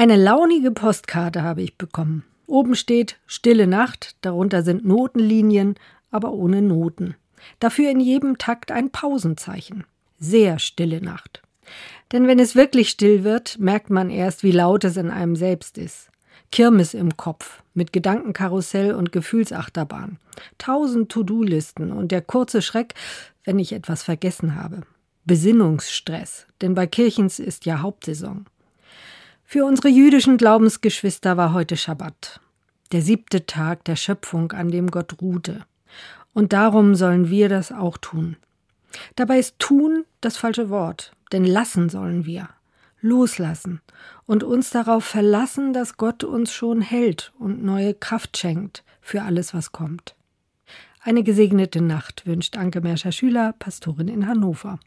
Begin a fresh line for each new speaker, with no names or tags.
Eine launige Postkarte habe ich bekommen. Oben steht Stille Nacht, darunter sind Notenlinien, aber ohne Noten. Dafür in jedem Takt ein Pausenzeichen. Sehr stille Nacht. Denn wenn es wirklich still wird, merkt man erst, wie laut es in einem selbst ist. Kirmes im Kopf, mit Gedankenkarussell und Gefühlsachterbahn. Tausend To-Do-Listen und der kurze Schreck, wenn ich etwas vergessen habe. Besinnungsstress, denn bei Kirchens ist ja Hauptsaison. Für unsere jüdischen Glaubensgeschwister war heute Schabbat, der siebte Tag der Schöpfung, an dem Gott ruhte. Und darum sollen wir das auch tun. Dabei ist tun das falsche Wort, denn lassen sollen wir. Loslassen und uns darauf verlassen, dass Gott uns schon hält und neue Kraft schenkt für alles, was kommt. Eine gesegnete Nacht wünscht Anke Merscher Schüler, Pastorin in Hannover.